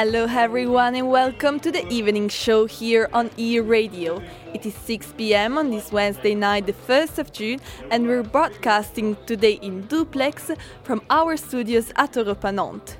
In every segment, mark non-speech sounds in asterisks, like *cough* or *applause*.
Hello, everyone, and welcome to the evening show here on E Radio. It is 6 pm on this Wednesday night, the 1st of June, and we're broadcasting today in duplex from our studios at Europa Nantes.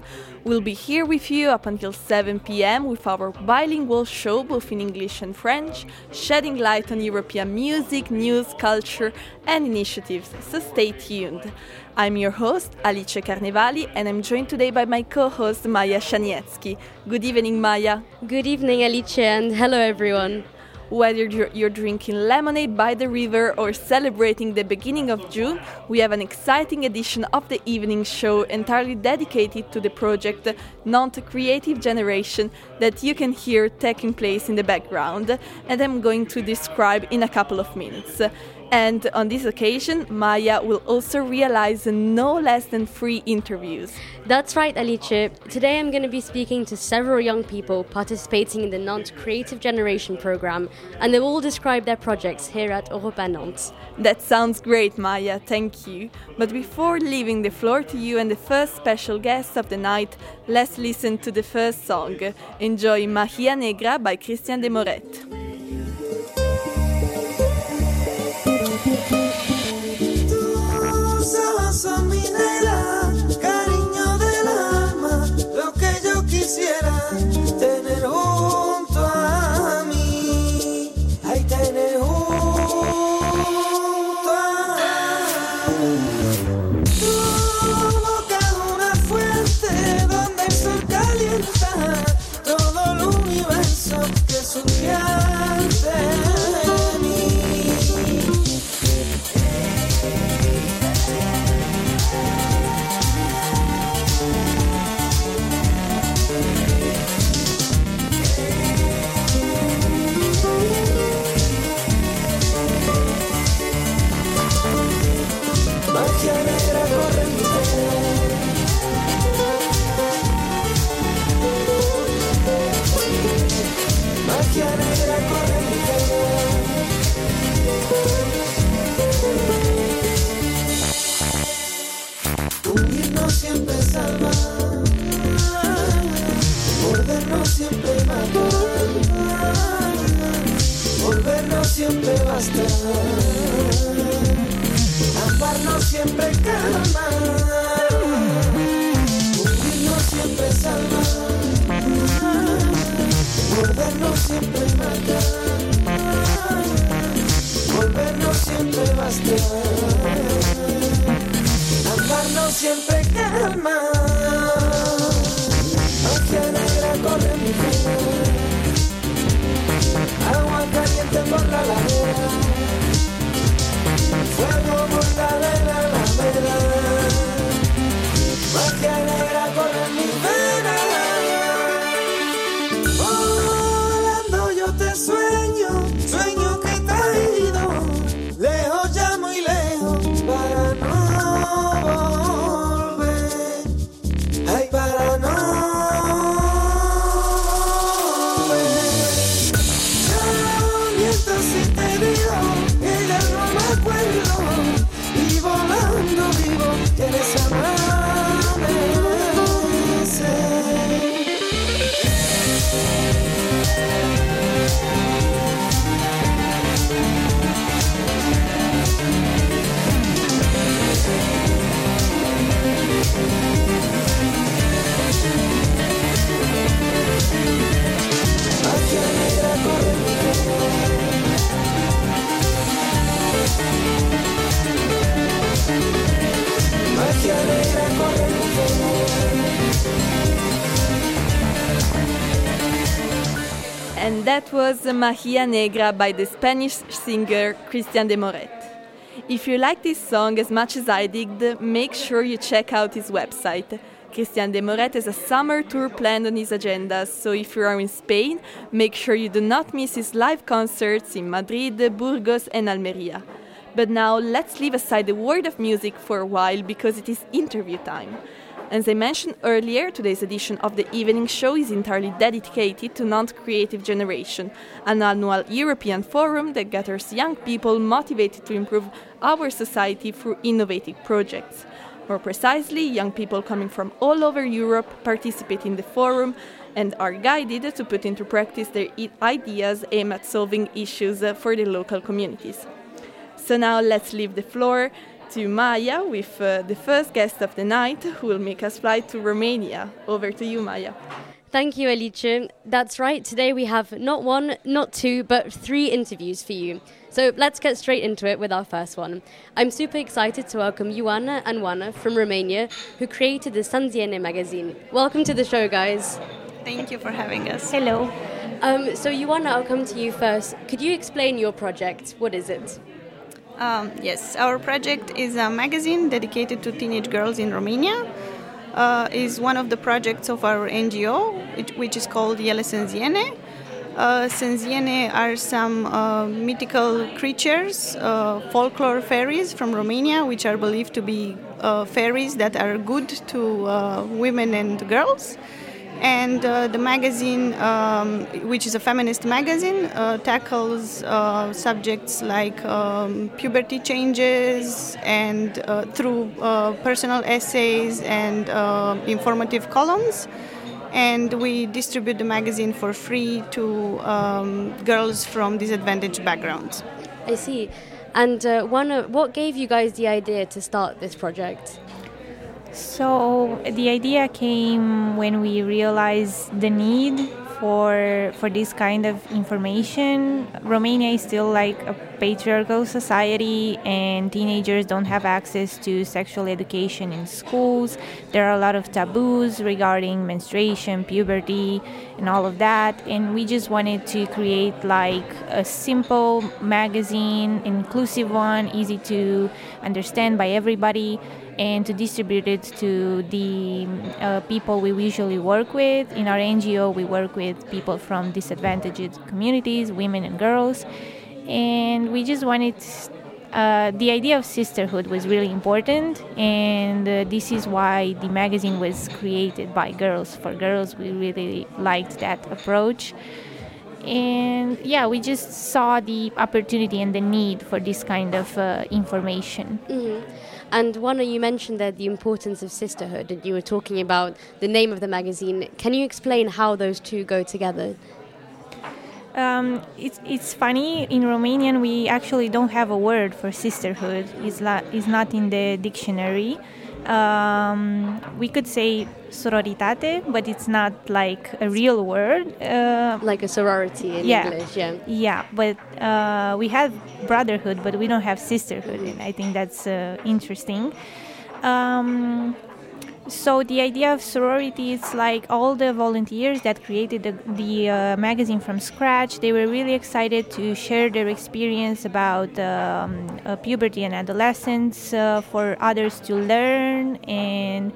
We'll be here with you up until 7 pm with our bilingual show, both in English and French, shedding light on European music, news, culture, and initiatives, so stay tuned. I'm your host, Alice Carnevali, and I'm joined today by my co host, Maya Shanietsky. Good evening, Maya. Good evening, Alice, and hello, everyone. Whether you're, drinking lemonade by the river or celebrating the beginning of June, we have an exciting edition of the evening show entirely dedicated to the project Nantes Creative Generation that you can hear taking place in the background, and I'm going to describe in a couple of minutes. And on this occasion, Maya will also realize no less than three interviews. That's right, Alice. Today I'm going to be speaking to several young people participating in the Nantes Creative Generation program, and they will all describe their projects here at Europa Nantes. That sounds great, Maya. Thank you. But before leaving the floor to you and the first special guest of the night, let's listen to the first song. Enjoy Magia Negra by Christian de Moret. Tú, sabas, son mi cariño del alma, lo que yo quisiera tener junto a mí. Hay que tener junto a mí. Tú, una fuerte, donde el sol calienta todo el universo que sugiere. siempre basta. Amarnos siempre calma. Unirnos siempre salva. Mordernos siempre And Magia Negra by the Spanish singer Christian de Moret. If you like this song as much as I did, make sure you check out his website. Christian de Moret has a summer tour planned on his agenda, so if you are in Spain, make sure you do not miss his live concerts in Madrid, Burgos, and Almeria. But now let's leave aside the world of music for a while because it is interview time. As I mentioned earlier, today's edition of the evening show is entirely dedicated to Nantes Creative Generation, an annual European forum that gathers young people motivated to improve our society through innovative projects. More precisely, young people coming from all over Europe participate in the forum and are guided to put into practice their ideas aimed at solving issues uh, for the local communities. So now let's leave the floor to Maya with uh, the first guest of the night who will make us fly to Romania. Over to you, Maya. Thank you, Alice. That's right. Today we have not one, not two, but three interviews for you. So let's get straight into it with our first one. I'm super excited to welcome Ioana and Oana from Romania, who created the Sanziene magazine. Welcome to the show, guys. Thank you for having us. Hello. Um, so, Ioana, I'll come to you first. Could you explain your project? What is it? Um, yes, our project is a magazine dedicated to teenage girls in Romania. Uh, is one of the projects of our NGO, which is called Ele Sanziene. Uh, Sanziene are some uh, mythical creatures, uh, folklore fairies from Romania, which are believed to be uh, fairies that are good to uh, women and girls and uh, the magazine, um, which is a feminist magazine, uh, tackles uh, subjects like um, puberty changes and uh, through uh, personal essays and uh, informative columns. And we distribute the magazine for free to um, girls from disadvantaged backgrounds. I see. And Oana, what gave you guys the idea to start this project? So the idea came when we realized the need for for this kind of information. Romania is still like a patriarchal society, and teenagers don't have access to sexual education in schools. There are a lot of taboos regarding menstruation, puberty, and all of that. And we just wanted to create like a simple magazine, inclusive one, easy to understand by everybody and to distribute it to the uh, people we usually work with. In our NGO, we work with people from disadvantaged communities, women and girls, and we just wanted. Uh, the idea of sisterhood was really important, and uh, this is why the magazine was created by girls for girls. We really liked that approach and yeah we just saw the opportunity and the need for this kind of uh, information mm-hmm. And Oana, you mentioned the importance of sisterhood, and you were talking about the name of the magazine. Can you explain how those two go together? Um, it's, it's funny in Romanian we actually don't have a word for sisterhood. It's, la- it's not in the dictionary um, we could say sororitate, but it's not like a real word. Uh, like a sorority in yeah, English, yeah. Yeah, but uh, we have brotherhood, but we don't have sisterhood, and I think that's uh, interesting. Um, so the idea of sorority is like all the volunteers that created the, the uh, magazine from scratch they were really excited to share their experience about um, uh, puberty and adolescence uh, for others to learn and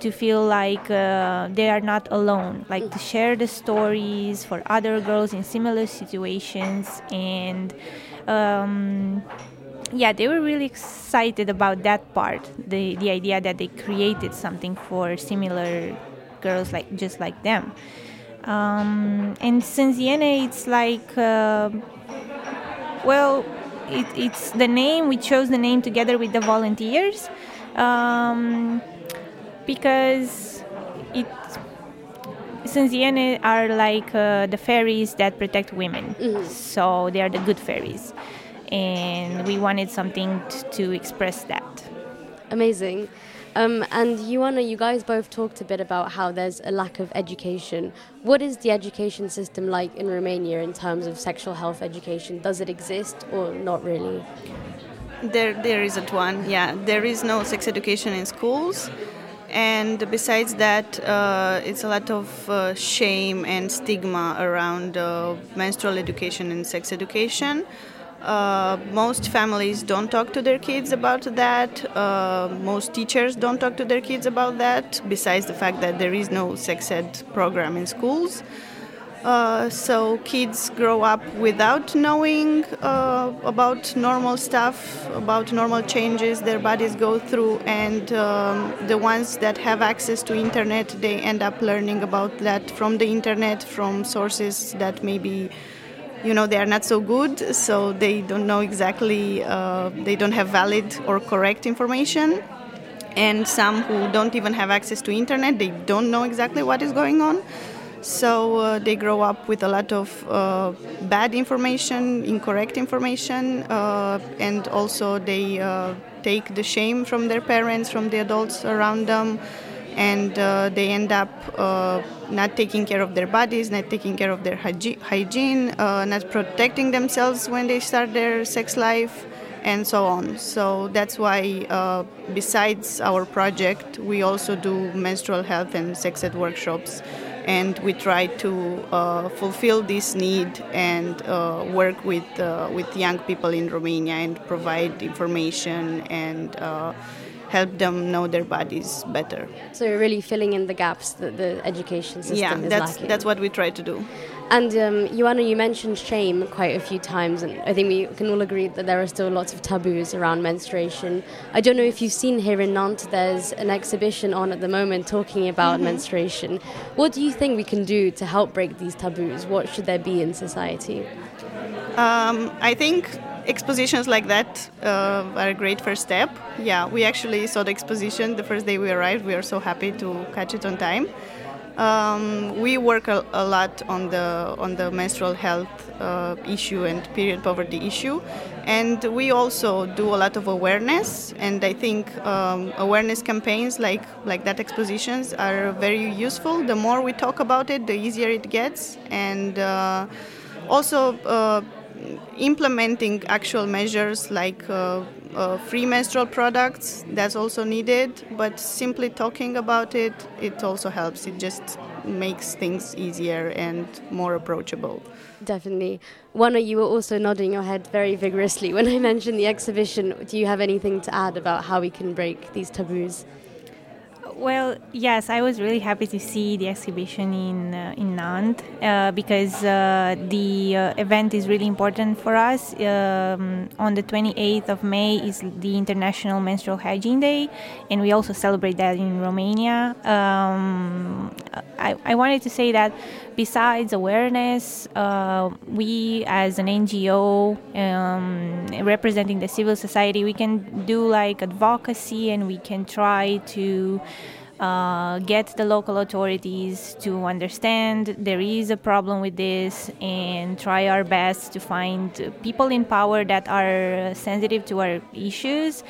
to feel like uh, they are not alone. Like to share the stories for other girls in similar situations and um, yeah, they were really excited about that part. The the idea that they created something for similar girls like just like them. Um, and Sanziene, it's like, uh, well, it, it's the name. We chose the name together with the volunteers um, because it Sanziene are like uh, the fairies that protect women. Mm-hmm. So they are the good fairies and we wanted something t- to express that. Amazing. Um, and Ioana, you guys both talked a bit about how there's a lack of education. What is the education system like in Romania in terms of sexual health education? Does it exist or not really? There, there isn't one. Yeah, there is no sex education in schools, and besides that, uh, it's a lot of uh, shame and stigma around uh, menstrual education and sex education. Uh, most families don't talk to their kids about that. Uh, most teachers don't talk to their kids about that, besides the fact that there is no sex ed program in schools. Uh, so kids grow up without knowing uh, about normal stuff, about normal changes their bodies go through, and um, the ones that have access to internet, they end up learning about that from the internet, from sources that maybe you know they are not so good so they don't know exactly uh, they don't have valid or correct information and some who don't even have access to internet. They don't know exactly what is going on. So uh, they grow up with a lot of uh, bad information, incorrect information, uh, and also they uh, take the shame from their parents, from the adults around them, and uh, they end up uh, not taking care of their bodies, not taking care of their hygiene, not protecting themselves when they start their sex life and so on. So that's why, uh, besides our project, we also do menstrual health and sex ed workshops and we try to uh, fulfill this need and uh, work with uh, with young people in Romania and provide information and uh, help them know their bodies better. So you're really filling in the gaps that the education system yeah, is that's, lacking. that's what we try to do. And um, you mentioned shame quite a few times, and I think we can all agree that there are still lots of taboos around menstruation. I don't know if you've seen here in Nantes, there's an exhibition on at the moment talking about mm-hmm. menstruation. What do you think we can do to help break these taboos? What should there be in society? Um, I think expositions like that uh, are a great first step. Yeah, we actually saw the exposition the first day we arrived. We are so happy to catch it on time. Um, we work a, a, lot on the on the menstrual health uh, issue and period poverty issue, and we also do a lot of awareness. And I think um, awareness campaigns like like that expositions are very useful. The more we talk about it, the easier it gets, and uh, also. Uh, implementing actual measures like uh, uh, free menstrual products that's also needed but simply talking about it it also helps. It just makes things easier and more approachable. Definitely. Oana you were also nodding your head very vigorously when i *laughs* mentioned the exhibition. Do you have anything to add about how we can break these taboos well, yes, I was really happy to see the exhibition in uh, in Nantes uh, because uh, the uh, event is really important for us. Um, on the 28th of May is the International Menstrual Hygiene Day, and we also celebrate that in Romania. Um, I, I wanted to say that besides awareness, uh, we as an NGO um, representing the civil society, we can do like advocacy and we can try to uh, get the local authorities to understand there is a problem with this and try our best to find people in power that are sensitive to our issues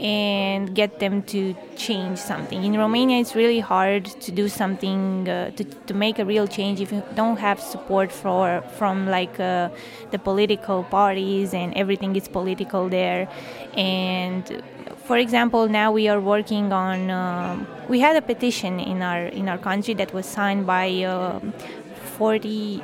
and get them to change something. In Romania, it's really hard to do something uh, to, to make a real change if you don't have support for from like uh, the political parties and everything is political there. And for example, now we are working on. Uh, we had a petition in our in our country that was signed by uh, 40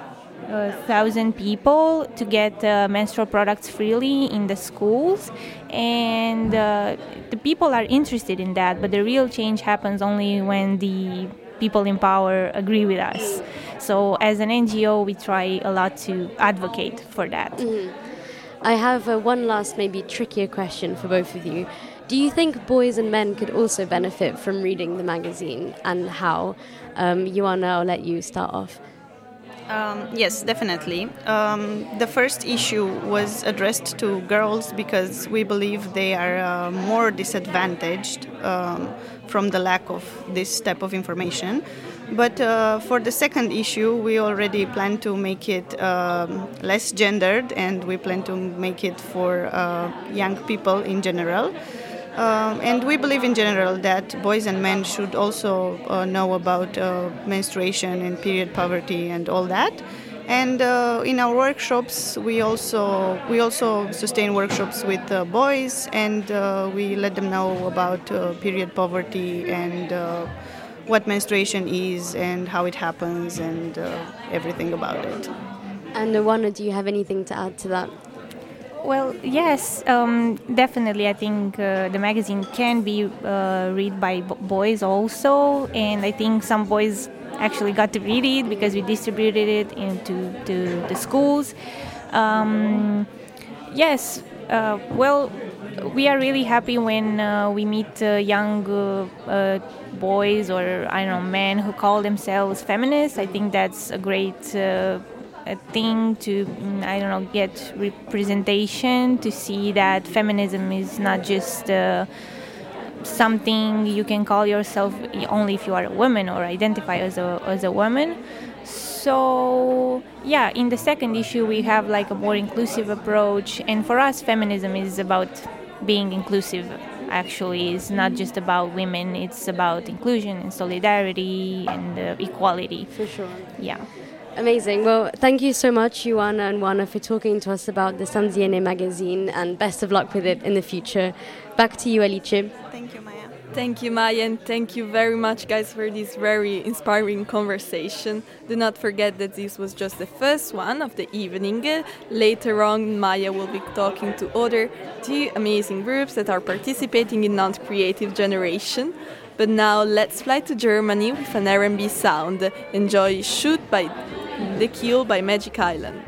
thousand people to get uh, menstrual products freely in the schools, and uh, the people are interested in that. But the real change happens only when the people in power agree with us. So, as an NGO, we try a lot to advocate for that. Mm-hmm. I have uh, one last, maybe trickier question for both of you. Do you think boys and men could also benefit from reading the magazine, and how? Um, Ioana, I'll let you start off. Um, yes, definitely. Um, the first issue was addressed to girls because we believe they are uh, more disadvantaged um, from the lack of this type of information. But uh, for the second issue, we already plan to make it um, less gendered and we plan to make it for uh, young people in general. Um, and we believe in general that boys and men should also uh, know about uh, menstruation and period poverty and all that. And uh, in our workshops, we also we also sustain workshops with uh, boys, and uh, we let them know about uh, period poverty and what menstruation is and how it happens and everything about it. And Ioana, do you have anything to add to that? Well, yes, um, definitely. I think uh, the magazine can be uh, read by b- boys also, and I think some boys actually got to read it because we distributed it into to the schools. Um, yes, uh, well, we are really happy when uh, we meet uh, young uh, boys or I don't know men who call themselves feminists. I think that's a great a thing to mm, I don't know get representation to see that feminism is not just uh, something you can call yourself only if you are a woman or identify as a, as a woman. So, yeah, in the second issue, we have like a more inclusive approach. And for us, feminism is about being inclusive actually. It's not just about women. It's about inclusion and solidarity and uh, equality. For sure. Yeah Amazing. Well, thank you so much, Ioana and Oana, for talking to us about the Sanziene magazine and best of luck with it in the future. Back to you, Alice. Thank you, Maya. Thank you, Maya, and thank you very much, guys, for this very inspiring conversation. Do not forget that this was just the first one of the evening. Later on, Maya will be talking to other two amazing groups that are participating in Nantes Creative Generation. But now let's fly to Germany with an R&B sound. Enjoy Shoot by The Kill by Magic Island.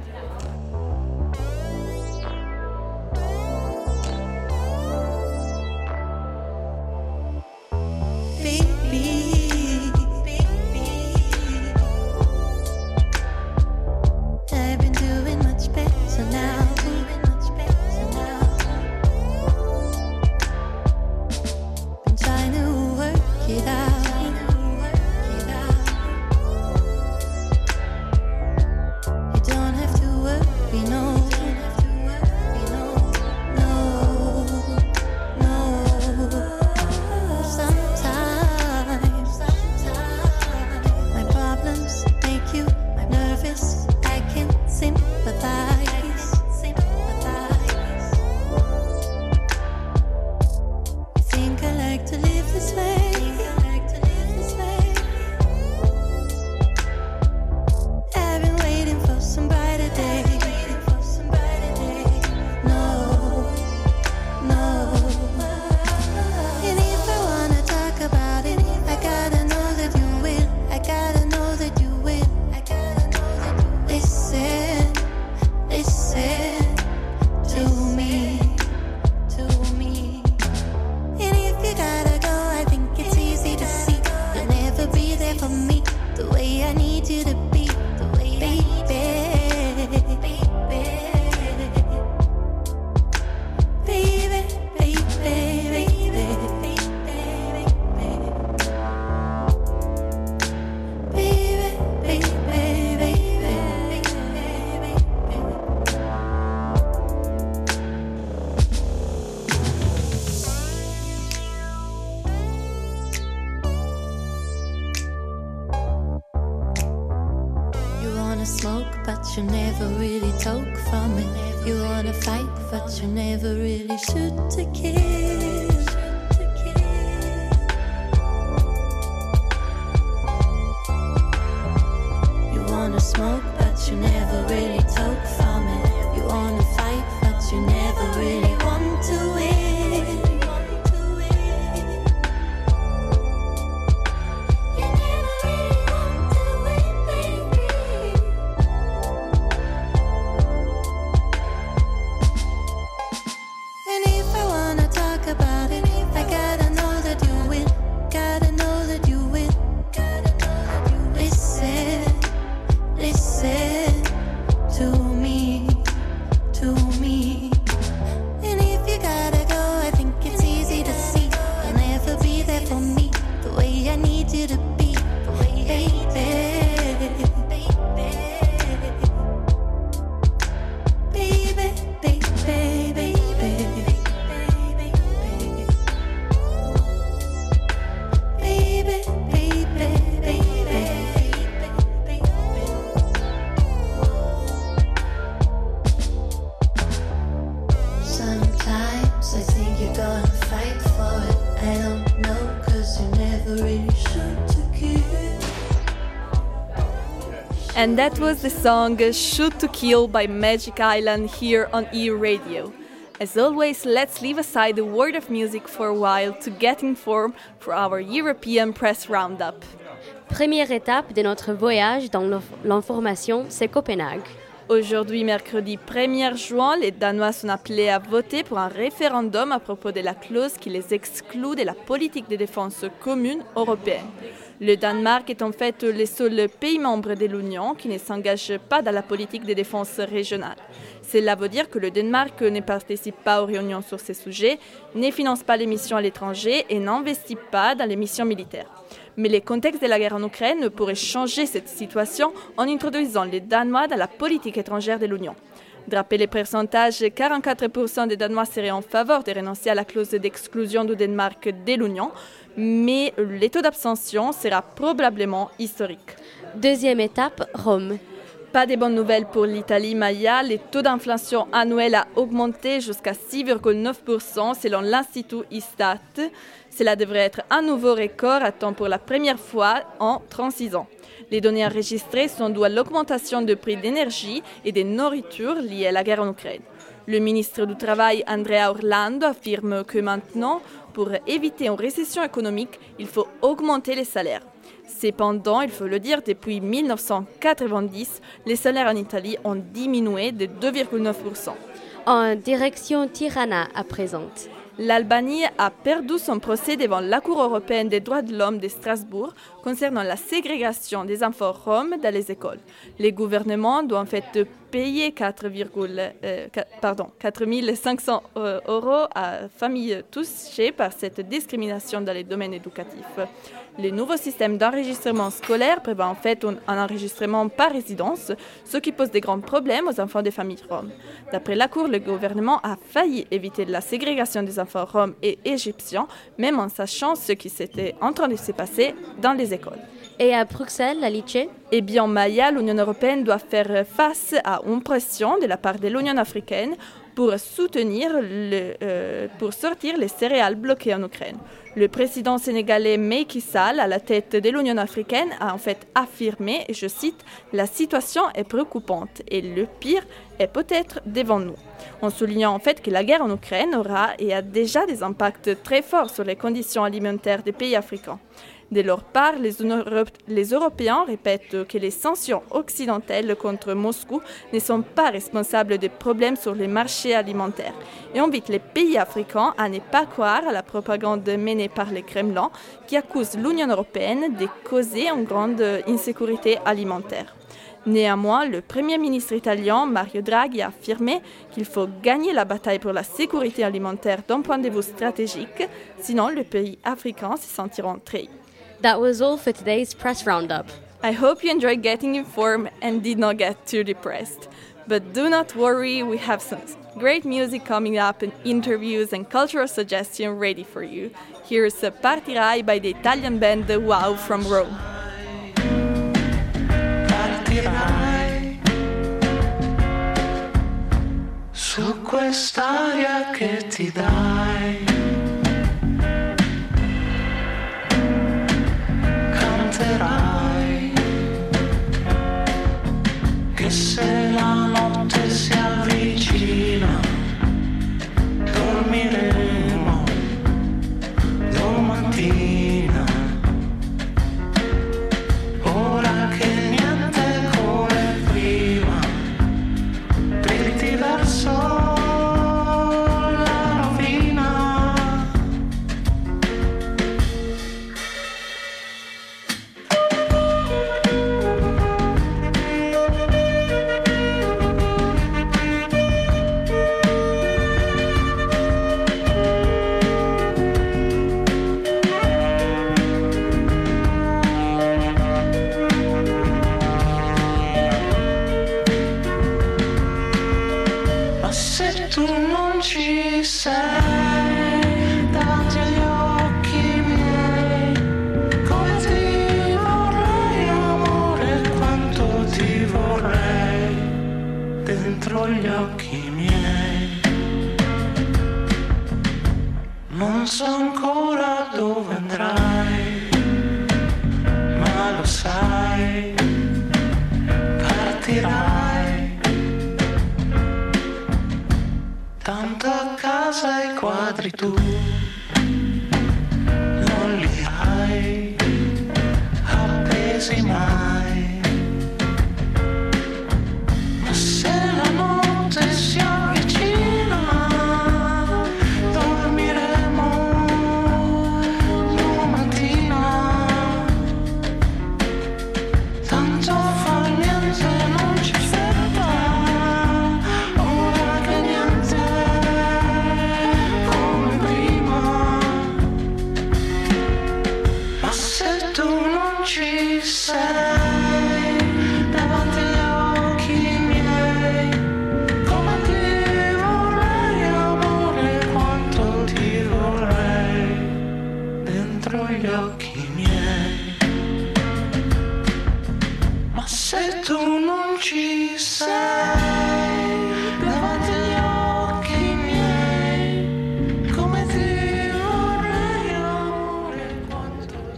And that was the song Shoot to Kill by Magic Island here on EU Radio. As always, let's leave aside the world of music for a while to get informed for our European Press Roundup. Première étape de notre voyage dans l'information, c'est Copenhague. Aujourd'hui, mercredi 1er juin, les Danois sont appelés à voter pour un référendum à propos de la clause qui les exclut de la politique de défense commune européenne. Le Danemark est en fait le seul pays membre de l'Union qui ne s'engage pas dans la politique de défense régionale. Cela veut dire que le Danemark ne participe pas aux réunions sur ces sujets, ne finance pas les missions à l'étranger et n'investit pas dans les missions militaires. Mais le contexte de la guerre en Ukraine pourrait changer cette situation en introduisant les Danois dans la politique étrangère de l'Union. Draper les pourcentages, 44% des Danois seraient en faveur de renoncer à la clause d'exclusion du Danemark de l'Union, mais le taux d'abstention sera probablement historique. Deuxième étape, Rome. Pas de bonnes nouvelles pour l'Italie Maya. Le taux d'inflation annuel a augmenté jusqu'à 6,9% selon l'Institut Istat. Cela devrait être un nouveau record à temps pour la première fois en 36 ans. Les données enregistrées sont dues à l'augmentation du prix d'énergie et des nourritures liées à la guerre en Ukraine. Le ministre du Travail, Andrea Orlando, affirme que maintenant, pour éviter une récession économique, il faut augmenter les salaires. Cependant, il faut le dire, depuis 1990, les salaires en Italie ont diminué de 2,9%. En direction Tirana à présent. L'Albanie a perdu son procès devant la Cour européenne des droits de l'homme de Strasbourg concernant la ségrégation des enfants roms dans les écoles. Les gouvernements doivent en fait payer 4, euh, pardon, 4 500 euh, euros à familles touchées par cette discrimination dans les domaines éducatifs. Le nouveau système d'enregistrement scolaire prévoit en fait un enregistrement par résidence, ce qui pose des grands problèmes aux enfants des familles roms. D'après la Cour, le gouvernement a failli éviter la ségrégation des enfants roms et égyptiens, même en sachant ce qui s'était en train de se passer dans les écoles. Et à Bruxelles, à Licée Eh bien, Maya, l'Union européenne doit faire face à une pression de la part de l'Union africaine pour soutenir, euh, pour sortir les céréales bloquées en Ukraine. Le président sénégalais Macky Sall, à la tête de l'Union africaine, a en fait affirmé, et je cite, La situation est préoccupante et le pire est peut-être devant nous. En soulignant en fait que la guerre en Ukraine aura et a déjà des impacts très forts sur les conditions alimentaires des pays africains. De leur part, les, les, Européens répètent que les sanctions occidentales contre Moscou ne sont pas responsables des problèmes sur les marchés alimentaires et invitent les pays africains à ne pas croire à la propagande menée par le Kremlin qui accuse l'Union européenne de causer une grande insécurité alimentaire. Néanmoins, le Premier ministre italien Mario Draghi a affirmé qu'il faut gagner la bataille pour la sécurité alimentaire d'un point de vue stratégique, sinon les pays africains se sentiront trahis. That was all for today's press roundup. I hope you enjoyed getting informed and did not get too depressed. But do not worry, we have some great music coming up and interviews and cultural suggestions ready for you. Here's a Partirai by the Italian band The Wow from Rome. Partirai su quest'aria che ti dai. Che se gli occhi miei. Non so ancora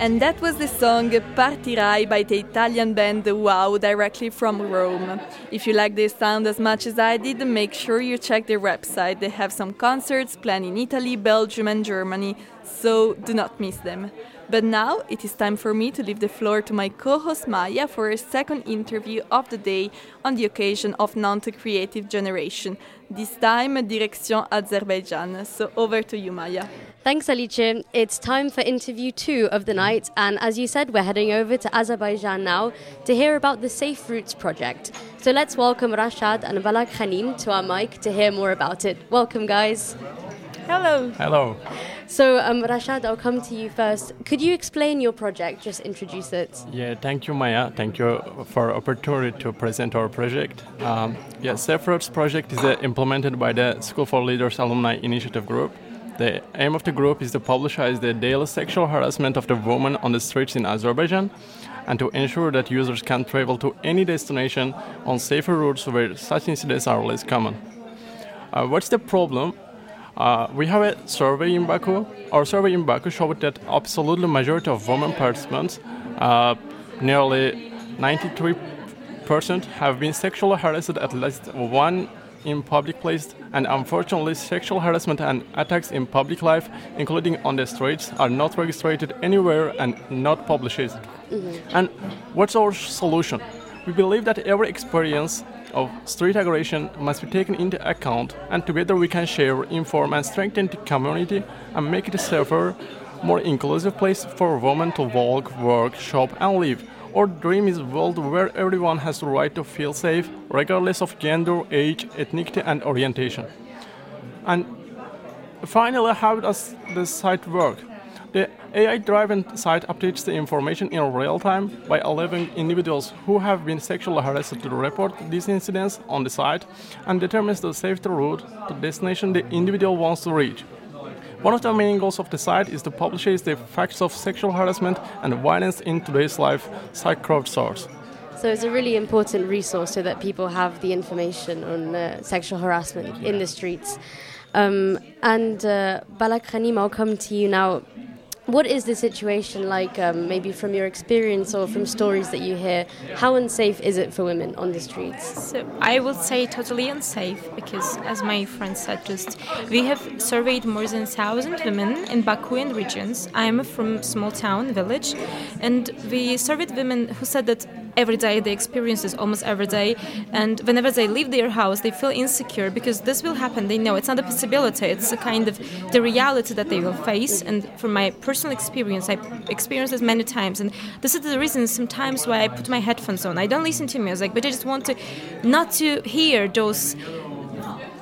And that was the song Partirai by the Italian band Wow directly from Rome. If you like this sound as much as I did, make sure you check their website. They have some concerts planned in Italy, Belgium, and Germany, so do not miss them. But now it is time for me to leave the floor to my co host Maya for a second interview of the day on the occasion of Nantes Creative Generation, this time direction Azerbaijan. So over to you, Maya. Thanks, Alice. It's time for interview two of the night, and as you said, we're heading over to Azerbaijan now to hear about the Safe Routes project. So let's welcome Rashad and Balak Khanim to our mic to hear more about it. Welcome, guys. Hello. Hello. So, um, Rashad, I'll come to you first. Could you explain your project? Just introduce it. Yeah, thank you, Maya. Thank you for opportunity to present our project. Um, yeah, Safe Routes project is uh, implemented by the School for Leaders Alumni Initiative Group. The aim of the group is to publicize the daily sexual harassment of the women on the streets in Azerbaijan and to ensure that users can travel to any destination on safer routes where such incidents are less common. Uh, what's the problem? Uh, we have a survey in Baku. Our survey in Baku showed that absolutely majority of women participants, uh, nearly 93%, have been sexually harassed at least one in public place. And unfortunately, sexual harassment and attacks in public life, including on the streets, are not registered anywhere and not published. Mm-hmm. And what's our solution? We believe that every experience of street aggression must be taken into account, and together we can share, inform, and strengthen the community and make it a safer, more inclusive place for women to walk, work, shop, and live. Our dream is a world where everyone has the right to feel safe, regardless of gender, age, ethnicity, and orientation. And finally, how does the site work? The AI-driven site updates the information in real time by allowing individuals who have been sexually harassed to report these incidents on the site and determines the safety route to destination the individual wants to reach. One of the main goals of the site is to publish the facts of sexual harassment and violence in today's life, site crowdsource. So, it's a really important resource so that people have the information on uh, sexual harassment in the streets. Um, and uh, Balak Khanim, I'll come to you now. What is the situation like, um, maybe from your experience or from stories that you hear? How unsafe is it for women on the streets? So I would say totally unsafe because, as my friend said, just we have surveyed more than thousand women in Baku and regions. I am from small town village, and we surveyed women who said that every day they experience this almost every day, and whenever they leave their house, they feel insecure because this will happen. They know it's not a possibility; it's a kind of the reality that they will face. And from my personal experience, I experienced this many times, and this is the reason sometimes why I put my headphones on. I don't listen to music, but I just want to not to hear those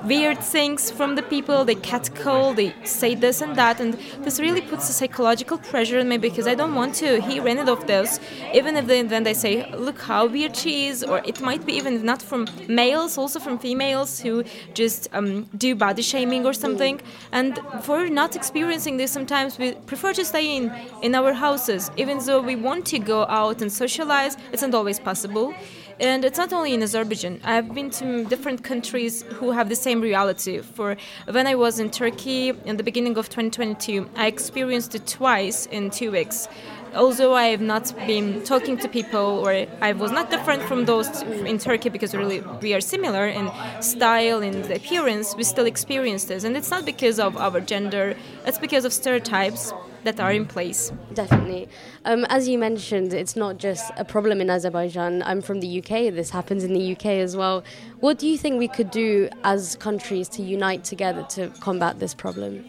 weird things from the people. They catcall, they say this and that, and this really puts a psychological pressure on me because I don't want to hear any of those. Even if they, then they say, "Look how weird she is," or it might be even not from males, also from females who just um, do body shaming or something. And for not experiencing this, sometimes we prefer to stay in in our houses, even though we want to go out and socialize. It's not always possible. And it's not only in Azerbaijan. I've been to different countries who have the same reality. For when I was in Turkey in the beginning of 2022, I experienced it twice in two weeks. Although I have not been talking to people, or I was not different from those in Turkey because really we are similar in style and appearance, we still experience this. And it's not because of our gender, it's because of stereotypes that are in place. Definitely. Um, as you mentioned, it's not just a problem in Azerbaijan. I'm from the UK. This happens in the UK as well. What do you think we could do as countries to unite together to combat this problem?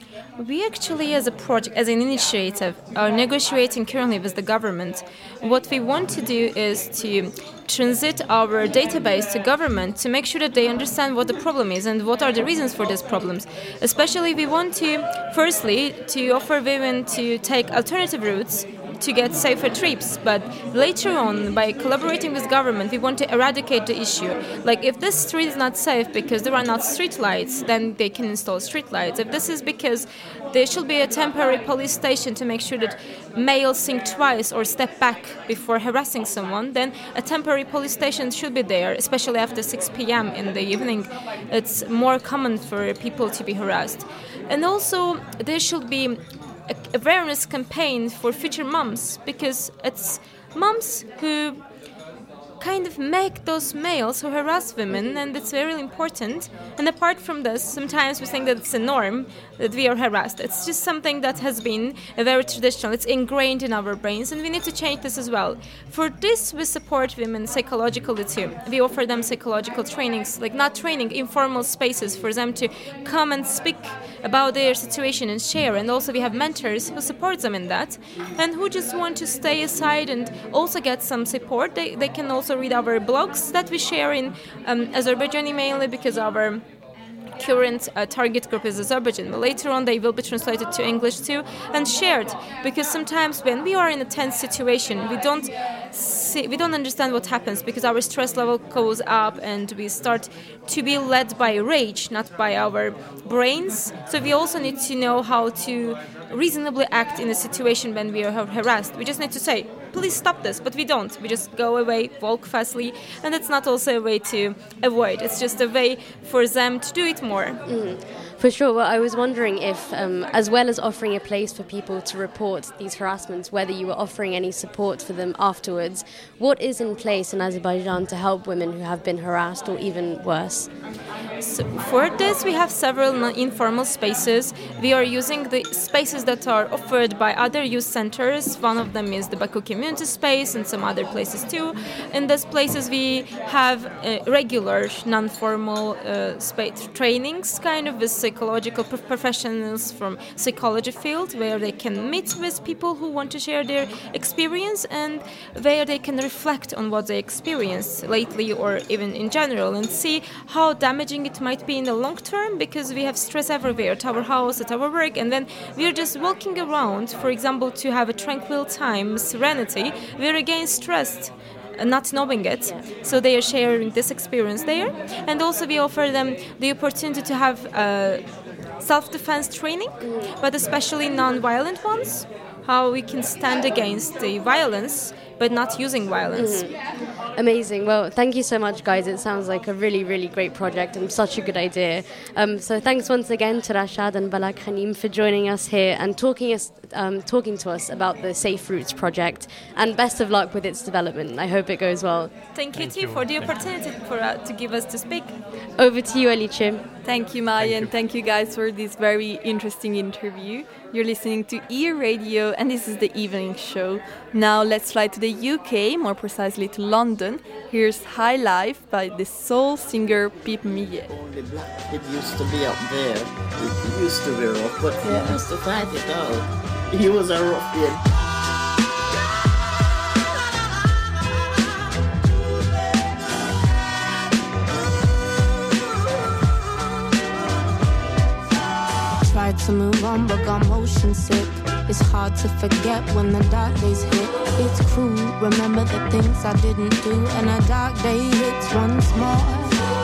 We actually, as a project, as an initiative, are negotiating currently with the government. What we want to do is to transit our database to government to make sure that they understand what the problem is and what are the reasons for these problems. Especially, we want to, firstly, to offer women to take alternative routes to get safer trips. But later on, by collaborating with government, we want to eradicate the issue. Like if this street is not safe because there are not street lights, then they can install street lights. If this is because there should be a temporary police station to make sure that males think twice or step back before harassing someone, then a temporary police station should be there, especially after 6 p.m. in the evening. It's more common for people to be harassed. And also, there should be awareness campaign for future moms because it's moms who kind of make those males who harass women, and it's very important. And apart from this, sometimes we think that it's a norm that we are harassed. It's just something that has been very traditional. It's ingrained in our brains, and we need to change this as well. For this, we support women psychologically too. We offer them psychological trainings, like not training, informal spaces for them to come and speak about their situation and share. And also, we have mentors who support them in that, and who just want to stay aside and also get some support. They, they can also read our blogs that we share in um, Azerbaijani mainly because our current uh, target group is Azerbaijan. But later on, they will be translated to English too and shared because sometimes when we are in a tense situation, we don't see, we don't understand what happens because our stress level goes up and we start to be led by rage, not by our brains. So we also need to know how to reasonably act in a situation when we are harassed. We just need to say, please stop this, but we don't. We just go away, walk fastly, and it's not also a way to avoid. It's just a way for them to do it more. Mm-hmm. For sure. Well, I was wondering if, um, as well as offering a place for people to report these harassments, whether you were offering any support for them afterwards. What is in place in Azerbaijan to help women who have been harassed or even worse? So for this, we have several non- informal spaces. We are using the spaces that are offered by other youth centers. One of them is the Baku Community Space and some other places too. In these places, we have uh, regular, non-formal uh, space trainings, kind of with psychological prof- professionals from psychology field, where they can meet with people who want to share their experience and where they can reflect on what they experienced lately or even in general and see how damaging it might be in the long term because we have stress everywhere at our house, at our work, and then we're just walking around, for example, to have a tranquil time, serenity, we're again stressed. Not knowing it, so they are sharing this experience there, and also we offer them the opportunity to have uh, self-defense training, but especially non-violent ones. How we can stand against the violence, but not using violence. Amazing. Well, thank you so much, guys. It sounds like a really, really great project and such a good idea. Um, so, thanks once again to Rashad and Balak Khanim for joining us here and talking us, um, talking to us about the Safe Routes project. And best of luck with its development. I hope it goes well. Thank you too for the opportunity for uh, to give us to speak. Over to you, Alice. Thank you, Maya, and thank you guys for this very interesting interview. You're listening to Ear Radio, and this is the evening show. Now let's fly to the UK, more precisely to London. Here's High Life by the soul singer Pip Millett. only black kid used to be up there. He used to be rough, but he used to fight it out. He was a ruffian. Tried to move on but got motion sick. It's hard to forget when the dark days hit. It's cruel, remember the things I didn't do. And a dark day hits once more.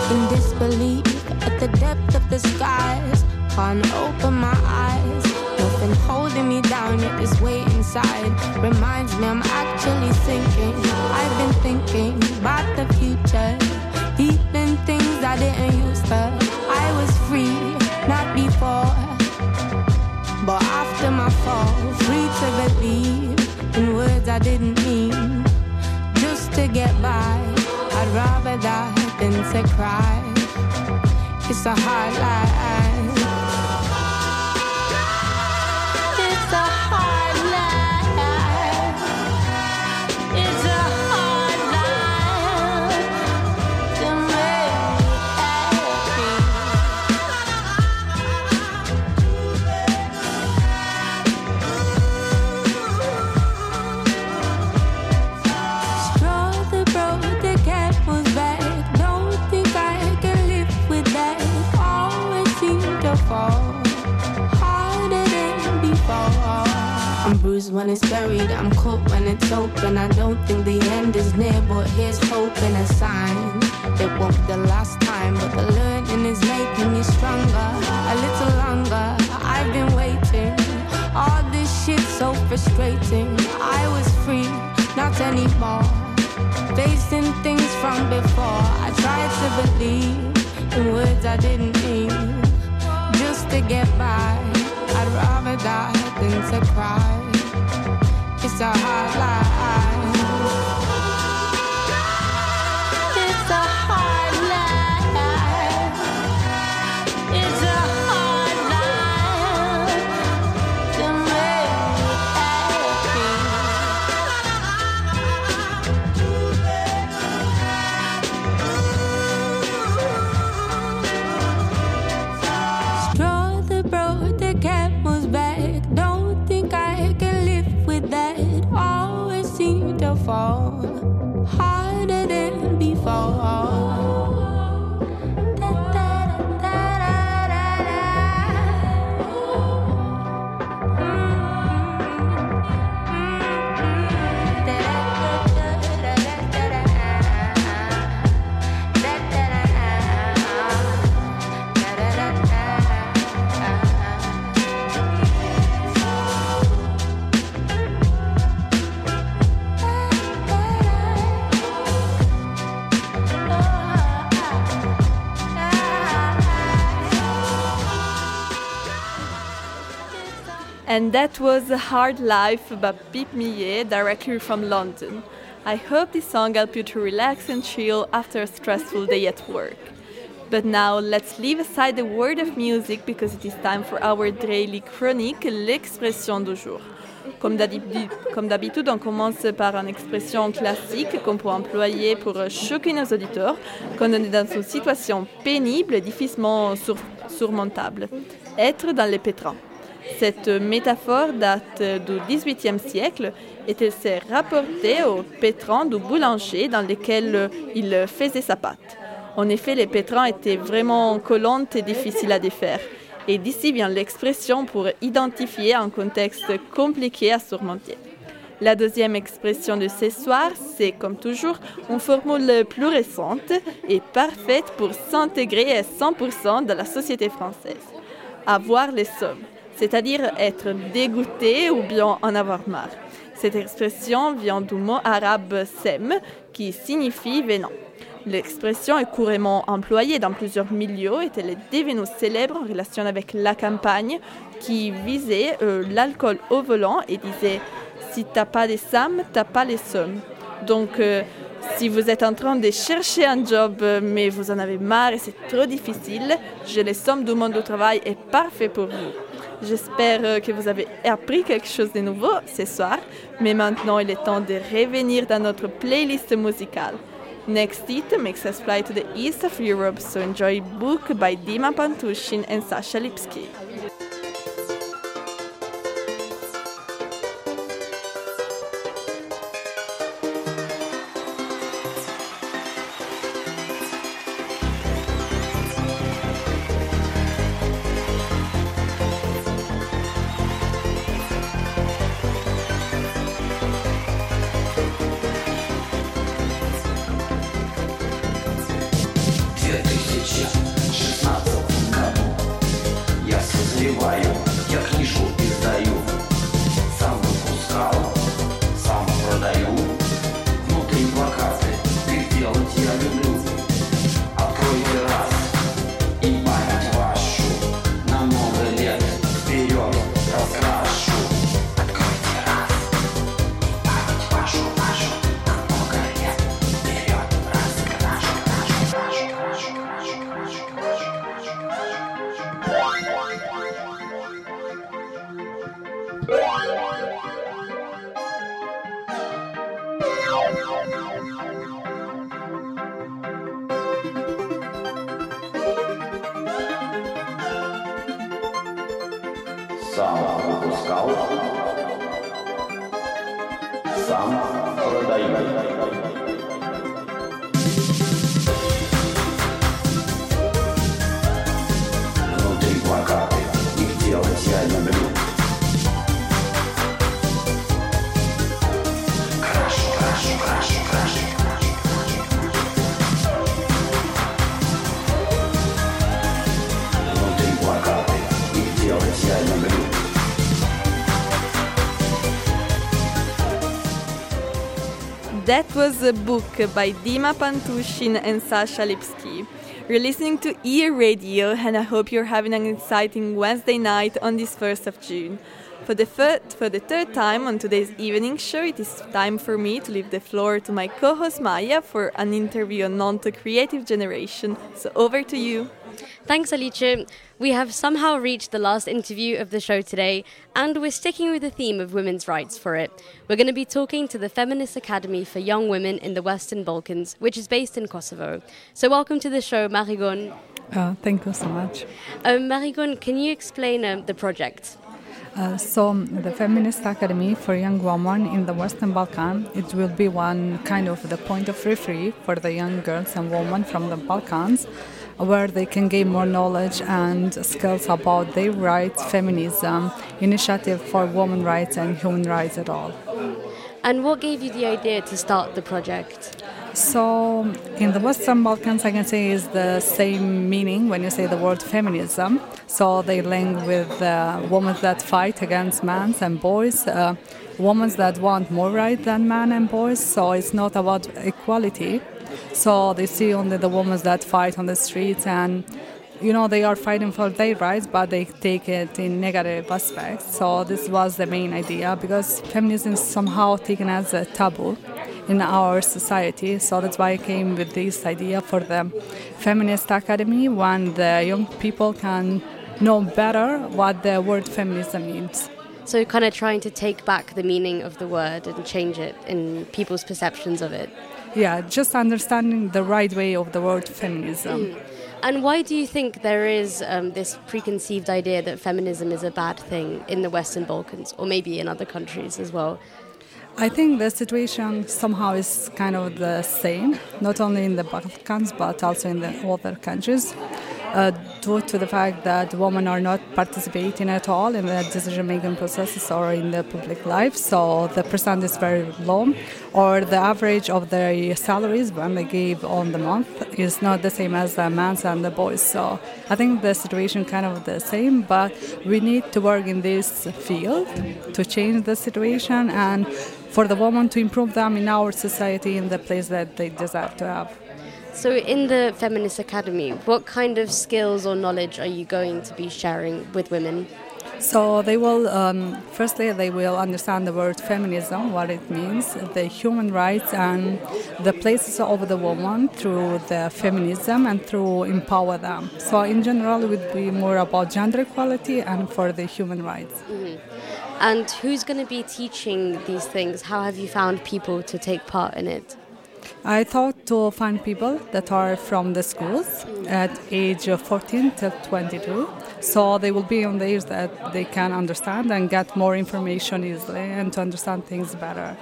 In disbelief at the depth of the skies. Can't open my eyes. Nothing holding me down, yet this weight inside reminds me I'm actually sinking. I've been thinking about the future. Feeling things I didn't used to. I was free. But after my fall, free to believe in words I didn't mean. Just to get by, I'd rather die than to cry. It's a hard life. It's buried. I'm cut when it's open. I don't think the end is near, but here's hope and a sign. It won't be the last time, but the learning is making me stronger. A little longer. I've been waiting. All this shit's so frustrating. I was free, not anymore. Facing things from before. I tried to believe in words I didn't mean. Just to get by. I'd rather die than to cry. It's a hard life. And that was A Hard Life by Pip Millet, directly from London. I hope this song helped you to relax and chill after a stressful day at work. But now let's leave aside the word of music because it is time for our daily chronique, l'expression du jour. Comme d'habi- comme d'habitude, on commence par une expression classique qu'on peut employer pour choquer nos auditeurs quand on est dans une situation pénible et difficilement sur- surmontable. Être dans les pétrins. Cette métaphore date du XVIIIe siècle et elle s'est rapportée au pétrin du boulanger dans lequel il faisait sa pâte. En effet, les pétrins étaient vraiment collantes et difficiles à défaire. Et d'ici vient l'expression pour identifier un contexte compliqué à surmonter. La deuxième expression de ce soir, c'est comme toujours une formule plus récente et parfaite pour s'intégrer à 100% dans la société française. Avoir les sommes, c'est-à-dire être dégoûté ou bien en avoir marre. Cette expression vient du mot arabe sem, qui signifie venant. L'expression est couramment employée dans plusieurs milieux et elle est devenue célèbre en relation avec la campagne qui visait euh, l'alcool au volant et disait si t'as pas des sommes, t'as pas les sommes. Donc, euh, si vous êtes en train de chercher un job euh, mais vous en avez marre et c'est trop difficile, j'ai les sommes du monde du travail est parfait pour vous. J'espère euh, que vous avez appris quelque chose de nouveau ce soir, mais maintenant il est temps de revenir dans notre playlist musicale. Next hit makes us fly to the east of Europe, so enjoy Book by Dima Pantushin and Sasha Lipsky. Was a book by Dima Pantushin and Sasha Lipsky. You're listening to Ear Radio, and I hope you're having an exciting Wednesday night on this 1st of June. For the, third, for the third time on today's evening show, it is time for me to leave the floor to my co host Maya for an interview on Nantes Creative Generation. So over to you. Thanks, Alicia. We have somehow reached the last interview of the show today, and we're sticking with the theme of women's rights for it. We're going to be talking to the Feminist Academy for Young Women in the Western Balkans, which is based in Kosovo. So, welcome to the show, Marigon. Uh, thank you so much. Um, Marigon, can you explain uh, the project? Uh, so the Feminist Academy for Young Women in the Western Balkan, it will be one kind of the point of referee for the young girls and women from the Balkans, where they can gain more knowledge and skills about their rights, feminism, initiative for women rights and human rights at all. And what gave you the idea to start the project? So, in the Western Balkans, I can say is the same meaning when you say the word feminism. So they link with uh, women that fight against men and boys, uh, women that want more rights than men and boys. So it's not about equality. So they see only the women that fight on the streets and you know they are fighting for their rights but they take it in negative aspects so this was the main idea because feminism is somehow taken as a taboo in our society. So that's why I came with this idea for the Feminist Academy, when the young people can know better what the word feminism means. So, kind of trying to take back the meaning of the word and change it in people's perceptions of it. Yeah, just understanding the right way of the word feminism. Mm. And why do you think there is um, this preconceived idea that feminism is a bad thing in the Western Balkans, or maybe in other countries as well? I think the situation somehow is kind of the same, not only in the Balkans but also in the other countries, uh, due to the fact that women are not participating at all in the decision-making processes or in the public life. So the percent is very low, or the average of their salaries when they give on the month is not the same as the men's and the boys. So I think the situation kind of the same, but we need to work in this field to change the situation and for the women to improve them in our society in the place that they deserve to have. So, in the Feminist Academy, what kind of skills or knowledge are you going to be sharing with women? So they will, um, firstly, they will understand the word feminism, what it means, the human rights, and the places of the woman through the feminism and through empower them. So in general, it would be more about gender equality and for the human rights. Mm-hmm. And who's going to be teaching these things? How have you found people to take part in it? I thought to find people that are from the schools at age 14 to 22. So they will be on the age that they can understand and get more information easily and to understand things better.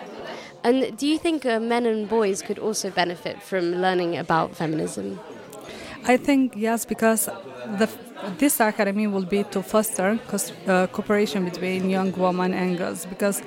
And do you think uh, men and boys could also benefit from learning about feminism? I think yes, because the, this academy will be to foster uh, cooperation between young women and girls because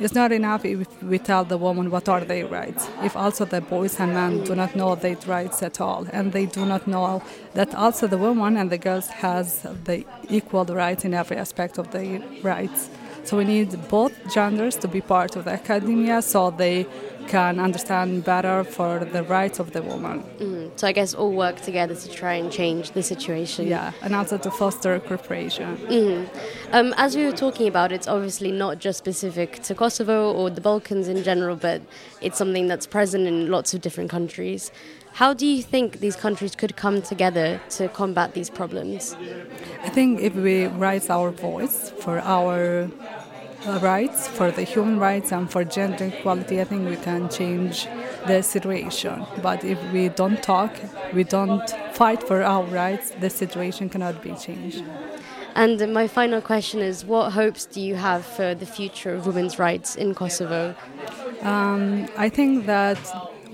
it's not enough if we tell the woman what are their rights. If also the boys and men do not know their rights at all, and they do not know that also the woman and the girls has the equal rights in every aspect of their rights. So we need both genders to be part of the academia so they can understand better for the rights of the woman. Mm. So I guess all work together to try and change the situation. Yeah, and also to foster cooperation. Mm. Um, as we were talking about, it's obviously not just specific to Kosovo or the Balkans in general, but it's something that's present in lots of different countries. How do you think these countries could come together to combat these problems? I think if we raise our voice for our rights, for the human rights, and for gender equality, I think we can change the situation. But if we don't talk, we don't fight for our rights, the situation cannot be changed. And my final question is what hopes do you have for the future of women's rights in Kosovo? Um, I think that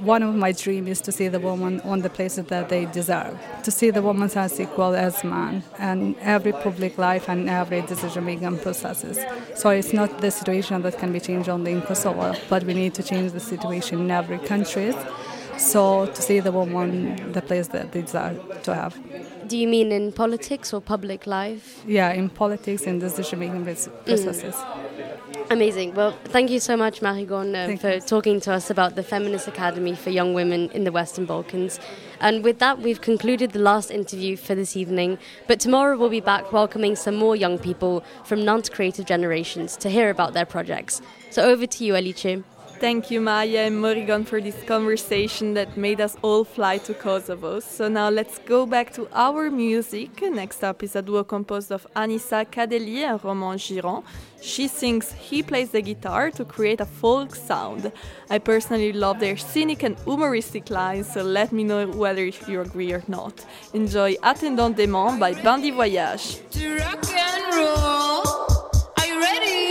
one of my dreams is to see the woman on the places that they deserve, to see the woman as equal as man and every public life and every decision-making processes. So it's not the situation that can be changed only in Kosovo, but we need to change the situation in every country. So to see the woman the place that they deserve to have. Do you mean in politics or public life? Yeah, in politics and decision-making processes. Mm. Amazing. Well, thank you so much, Marigon, uh, for talking to us about the Feminist Academy for Young Women in the Western Balkans. And with that, we've concluded the last interview for this evening. But tomorrow we'll be back welcoming some more young people from Nantes Creative Generations to hear about their projects. So over to you, Alice. Thank you, Maya and Marigon, for this conversation that made us all fly to Kosovo. So now let's go back to our music. Next up is a duo composed of Anissa Kadeli and Roman Giron. She sings, he plays the guitar to create a folk sound. I personally love their scenic and humoristic lines, so let me know whether if you agree or not. Enjoy Attendant Dément by Bandit Voyage. To rock and roll, are you ready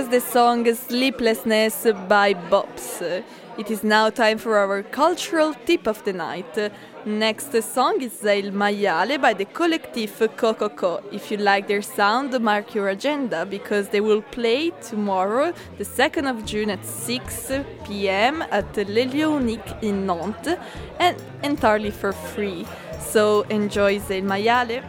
was the song Sleeplessness by Bops. It is now time for our cultural tip of the night. Next song is Il Maiale by the collective Cococo. If you like their sound, mark your agenda because they will play tomorrow, the 2nd of June at 6 pm at Le Lieu Unique in Nantes and entirely for free. So enjoy Il Maiale.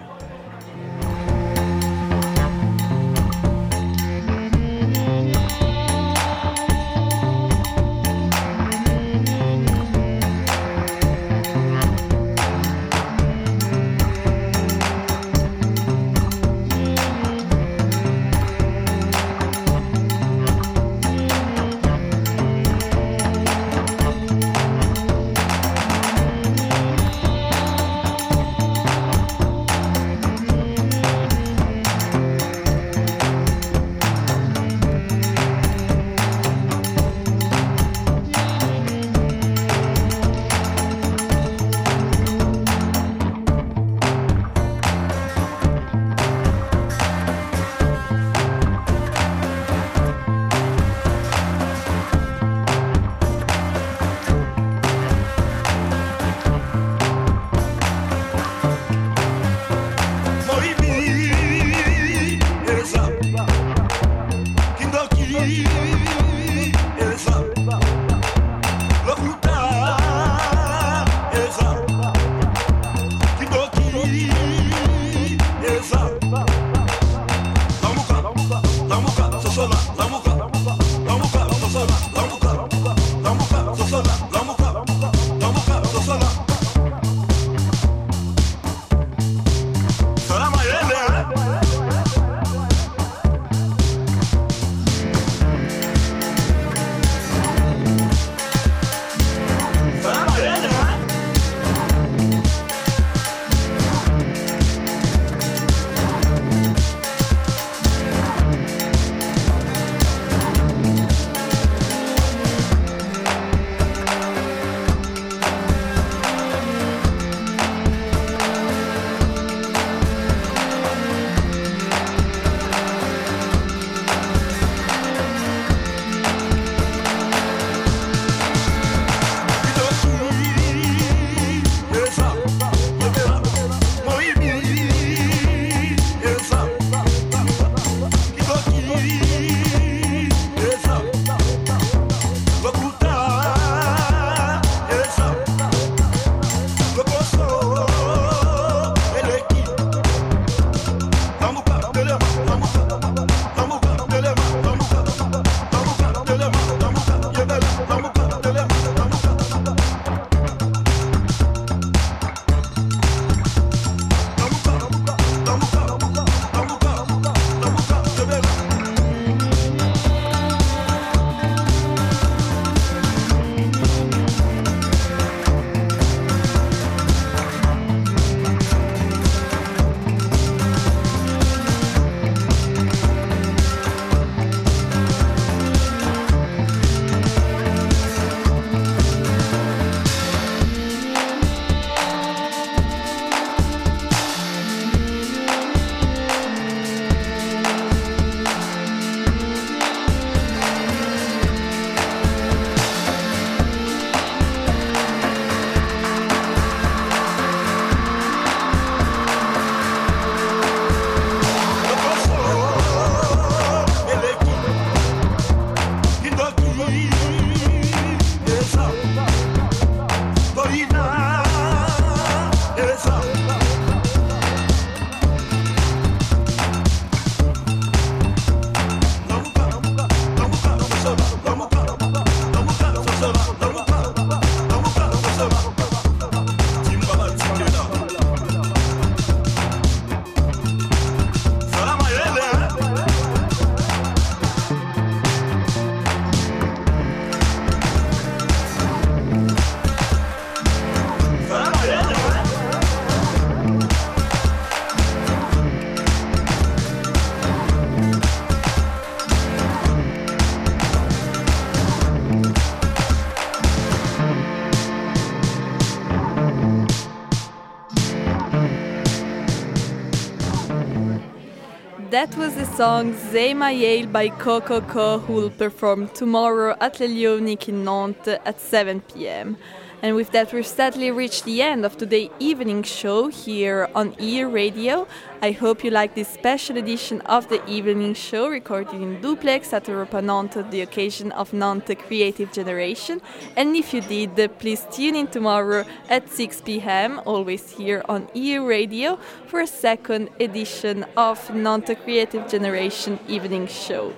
Song Zema Yale by Coco Co, who will perform tomorrow at Le Lieu Unique in Nantes at 7 pm. And with that, we've sadly reached the end of today's evening show here on EAR Radio. I hope you like this special edition of the evening show recorded in duplex at Europa Nantes the occasion of Nantes Creative Generation. And if you did, please tune in tomorrow at 6 pm, always here on EAR Radio, for a second edition of Nantes Creative Generation evening show.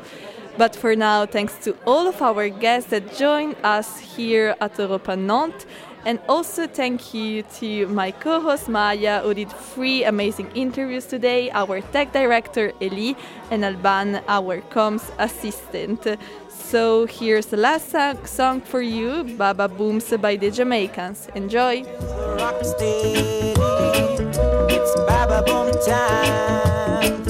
But for now, thanks to all of our guests that joined us here at Europa Nantes. And also thank you to my co-host Maya, who did three amazing interviews today, our tech director Eli, and Alban, our comms assistant. So here's the last song- for you, Baba Booms by the Jamaicans. Enjoy! It's Baba Boom time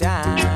Baba